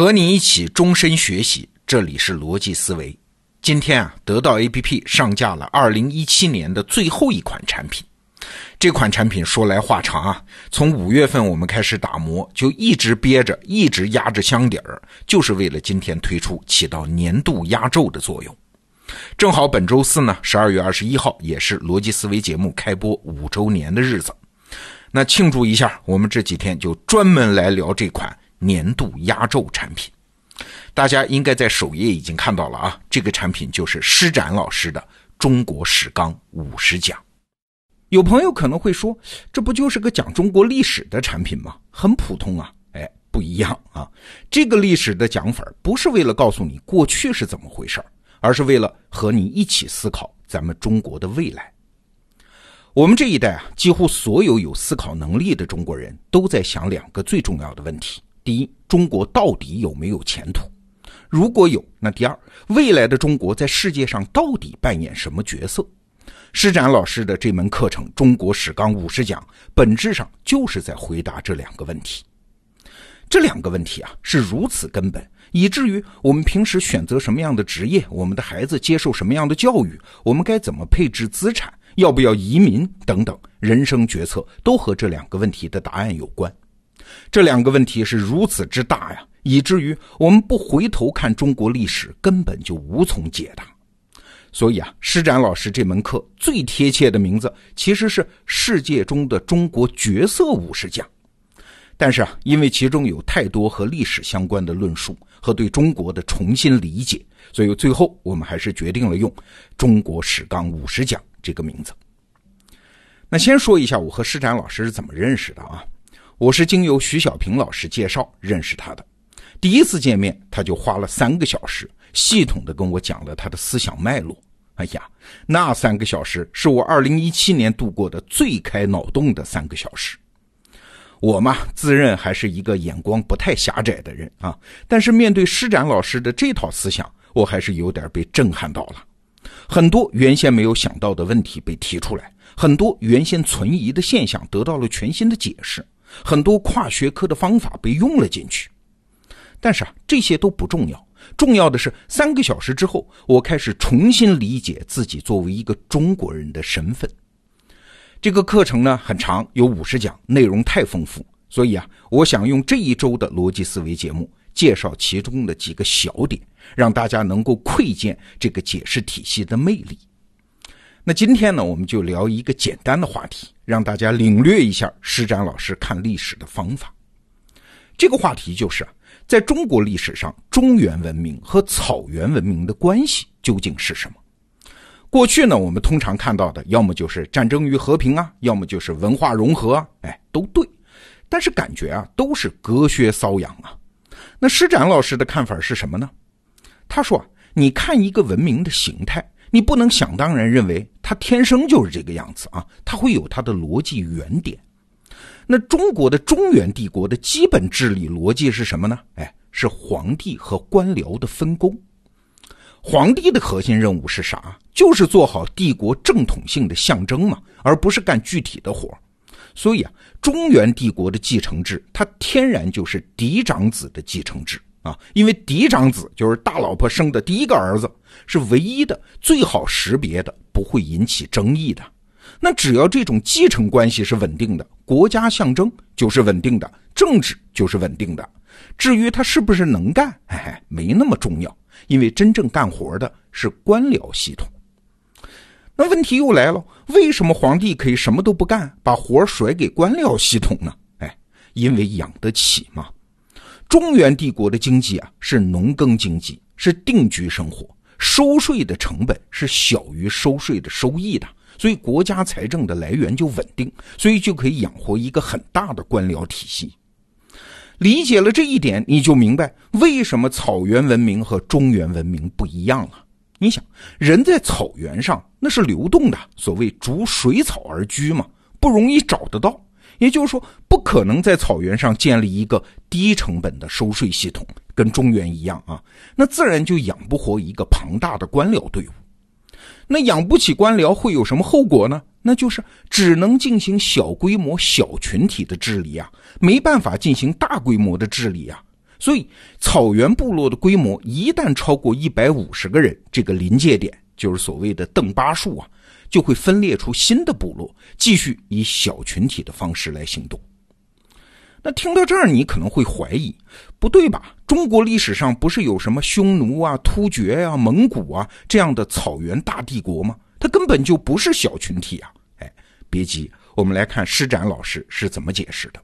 和你一起终身学习，这里是逻辑思维。今天啊，得到 APP 上架了2017年的最后一款产品。这款产品说来话长啊，从五月份我们开始打磨，就一直憋着，一直压着箱底儿，就是为了今天推出，起到年度压轴的作用。正好本周四呢，十二月二十一号，也是逻辑思维节目开播五周年的日子。那庆祝一下，我们这几天就专门来聊这款。年度压轴产品，大家应该在首页已经看到了啊！这个产品就是施展老师的《中国史纲五十讲》。有朋友可能会说，这不就是个讲中国历史的产品吗？很普通啊！哎，不一样啊！这个历史的讲法不是为了告诉你过去是怎么回事而是为了和你一起思考咱们中国的未来。我们这一代啊，几乎所有有思考能力的中国人都在想两个最重要的问题。第一，中国到底有没有前途？如果有，那第二，未来的中国在世界上到底扮演什么角色？施展老师的这门课程《中国史纲五十讲》，本质上就是在回答这两个问题。这两个问题啊，是如此根本，以至于我们平时选择什么样的职业，我们的孩子接受什么样的教育，我们该怎么配置资产，要不要移民等等，人生决策都和这两个问题的答案有关。这两个问题是如此之大呀，以至于我们不回头看中国历史，根本就无从解答。所以啊，施展老师这门课最贴切的名字其实是《世界中的中国角色五十讲》。但是啊，因为其中有太多和历史相关的论述和对中国的重新理解，所以最后我们还是决定了用《中国史纲五十讲》这个名字。那先说一下我和施展老师是怎么认识的啊？我是经由徐小平老师介绍认识他的，第一次见面他就花了三个小时，系统的跟我讲了他的思想脉络。哎呀，那三个小时是我二零一七年度过的最开脑洞的三个小时。我嘛，自认还是一个眼光不太狭窄的人啊，但是面对施展老师的这套思想，我还是有点被震撼到了。很多原先没有想到的问题被提出来，很多原先存疑的现象得到了全新的解释。很多跨学科的方法被用了进去，但是啊，这些都不重要。重要的是，三个小时之后，我开始重新理解自己作为一个中国人的身份。这个课程呢很长，有五十讲，内容太丰富，所以啊，我想用这一周的逻辑思维节目介绍其中的几个小点，让大家能够窥见这个解释体系的魅力。那今天呢，我们就聊一个简单的话题，让大家领略一下施展老师看历史的方法。这个话题就是，在中国历史上，中原文明和草原文明的关系究竟是什么？过去呢，我们通常看到的，要么就是战争与和平啊，要么就是文化融合啊，哎，都对。但是感觉啊，都是隔靴搔痒啊。那施展老师的看法是什么呢？他说啊，你看一个文明的形态。你不能想当然认为他天生就是这个样子啊，他会有他的逻辑原点。那中国的中原帝国的基本治理逻辑是什么呢？哎，是皇帝和官僚的分工。皇帝的核心任务是啥？就是做好帝国正统性的象征嘛，而不是干具体的活所以啊，中原帝国的继承制，它天然就是嫡长子的继承制。啊，因为嫡长子就是大老婆生的第一个儿子，是唯一的、最好识别的、不会引起争议的。那只要这种继承关系是稳定的，国家象征就是稳定的，政治就是稳定的。至于他是不是能干，哎，没那么重要，因为真正干活的是官僚系统。那问题又来了，为什么皇帝可以什么都不干，把活甩给官僚系统呢？哎，因为养得起嘛。中原帝国的经济啊是农耕经济，是定居生活，收税的成本是小于收税的收益的，所以国家财政的来源就稳定，所以就可以养活一个很大的官僚体系。理解了这一点，你就明白为什么草原文明和中原文明不一样了。你想，人在草原上那是流动的，所谓逐水草而居嘛，不容易找得到。也就是说，不可能在草原上建立一个低成本的收税系统，跟中原一样啊，那自然就养不活一个庞大的官僚队伍。那养不起官僚会有什么后果呢？那就是只能进行小规模、小群体的治理啊，没办法进行大规模的治理啊。所以草原部落的规模一旦超过一百五十个人，这个临界点就是所谓的邓巴数啊，就会分裂出新的部落，继续以小群体的方式来行动。那听到这儿，你可能会怀疑，不对吧？中国历史上不是有什么匈奴啊、突厥啊、蒙古啊这样的草原大帝国吗？它根本就不是小群体啊！哎，别急，我们来看施展老师是怎么解释的。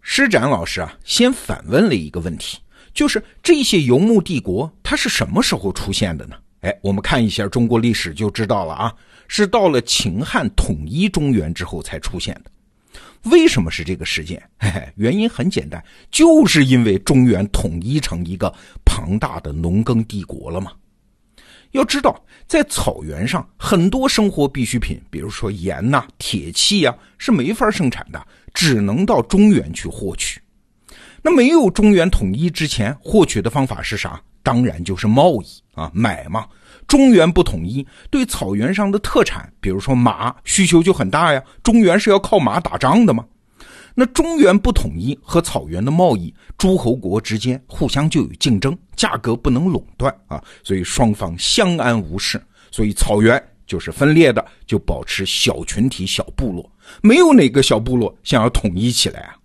施展老师啊，先反问了一个问题，就是这些游牧帝国它是什么时候出现的呢？哎，我们看一下中国历史就知道了啊，是到了秦汉统一中原之后才出现的。为什么是这个事件？嘿嘿，原因很简单，就是因为中原统一成一个庞大的农耕帝国了嘛。要知道，在草原上，很多生活必需品，比如说盐呐、铁器呀，是没法生产的，只能到中原去获取。那没有中原统一之前，获取的方法是啥？当然就是贸易啊，买嘛。中原不统一，对草原上的特产，比如说马，需求就很大呀。中原是要靠马打仗的嘛。那中原不统一和草原的贸易，诸侯国之间互相就有竞争，价格不能垄断啊，所以双方相安无事。所以草原就是分裂的，就保持小群体、小部落，没有哪个小部落想要统一起来啊。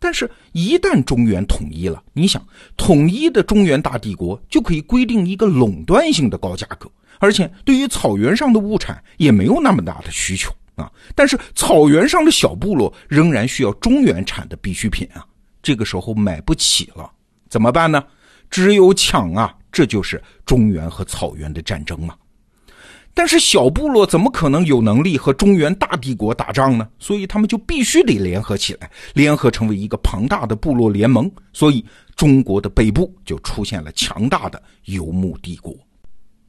但是，一旦中原统一了，你想，统一的中原大帝国就可以规定一个垄断性的高价格，而且对于草原上的物产也没有那么大的需求啊。但是，草原上的小部落仍然需要中原产的必需品啊，这个时候买不起了，怎么办呢？只有抢啊！这就是中原和草原的战争嘛。但是小部落怎么可能有能力和中原大帝国打仗呢？所以他们就必须得联合起来，联合成为一个庞大的部落联盟。所以中国的北部就出现了强大的游牧帝国。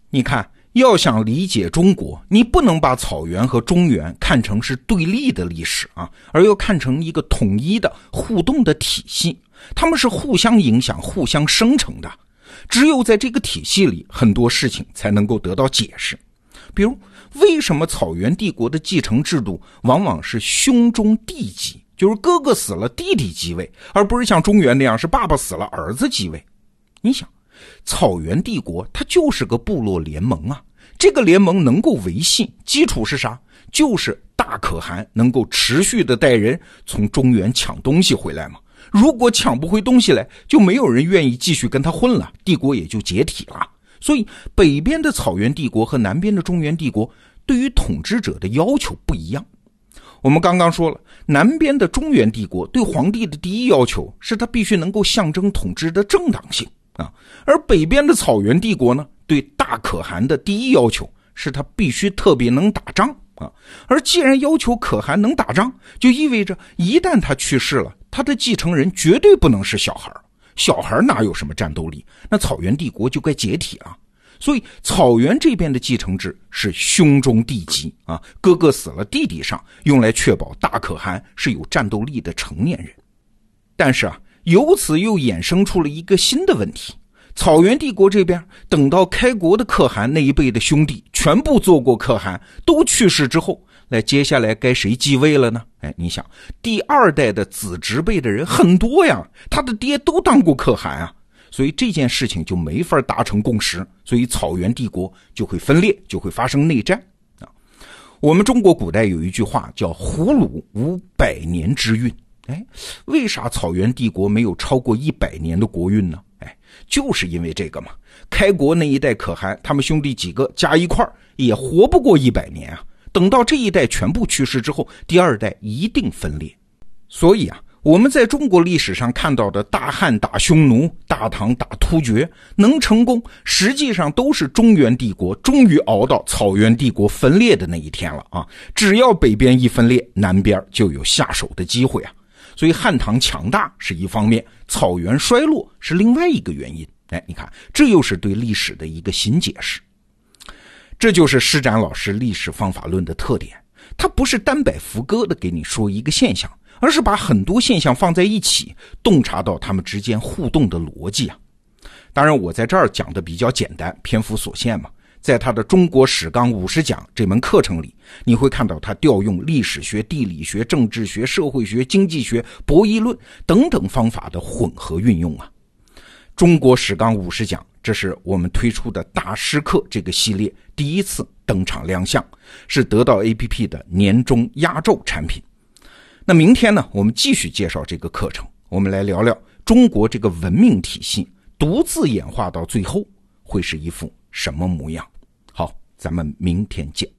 你看，要想理解中国，你不能把草原和中原看成是对立的历史啊，而要看成一个统一的互动的体系。他们是互相影响、互相生成的。只有在这个体系里，很多事情才能够得到解释。比如，为什么草原帝国的继承制度往往是兄终弟及，就是哥哥死了弟弟继位，而不是像中原那样是爸爸死了儿子继位？你想，草原帝国它就是个部落联盟啊，这个联盟能够维系，基础是啥？就是大可汗能够持续的带人从中原抢东西回来嘛。如果抢不回东西来，就没有人愿意继续跟他混了，帝国也就解体了。所以，北边的草原帝国和南边的中原帝国对于统治者的要求不一样。我们刚刚说了，南边的中原帝国对皇帝的第一要求是他必须能够象征统治的正当性啊，而北边的草原帝国呢，对大可汗的第一要求是他必须特别能打仗啊。而既然要求可汗能打仗，就意味着一旦他去世了，他的继承人绝对不能是小孩儿。小孩哪有什么战斗力？那草原帝国就该解体了。所以草原这边的继承制是兄终弟及啊，哥哥死了弟弟上，用来确保大可汗是有战斗力的成年人。但是啊，由此又衍生出了一个新的问题：草原帝国这边等到开国的可汗那一辈的兄弟全部做过可汗，都去世之后。那接下来该谁继位了呢？哎，你想，第二代的子侄辈的人很多呀，他的爹都当过可汗啊，所以这件事情就没法达成共识，所以草原帝国就会分裂，就会发生内战啊。我们中国古代有一句话叫“胡虏无百年之运”，哎，为啥草原帝国没有超过一百年的国运呢？哎，就是因为这个嘛。开国那一代可汗，他们兄弟几个加一块儿也活不过一百年啊。等到这一代全部去世之后，第二代一定分裂。所以啊，我们在中国历史上看到的大汉打匈奴、大唐打突厥能成功，实际上都是中原帝国终于熬到草原帝国分裂的那一天了啊！只要北边一分裂，南边就有下手的机会啊。所以汉唐强大是一方面，草原衰落是另外一个原因。哎，你看，这又是对历史的一个新解释。这就是施展老师历史方法论的特点，他不是单摆浮歌的给你说一个现象，而是把很多现象放在一起，洞察到他们之间互动的逻辑啊。当然，我在这儿讲的比较简单，篇幅所限嘛。在他的《中国史纲五十讲》这门课程里，你会看到他调用历史学、地理学、政治学、社会学、经济学、博弈论等等方法的混合运用啊。中国史纲五十讲，这是我们推出的大师课这个系列第一次登场亮相，是得到 APP 的年终压轴产品。那明天呢，我们继续介绍这个课程，我们来聊聊中国这个文明体系独自演化到最后会是一副什么模样。好，咱们明天见。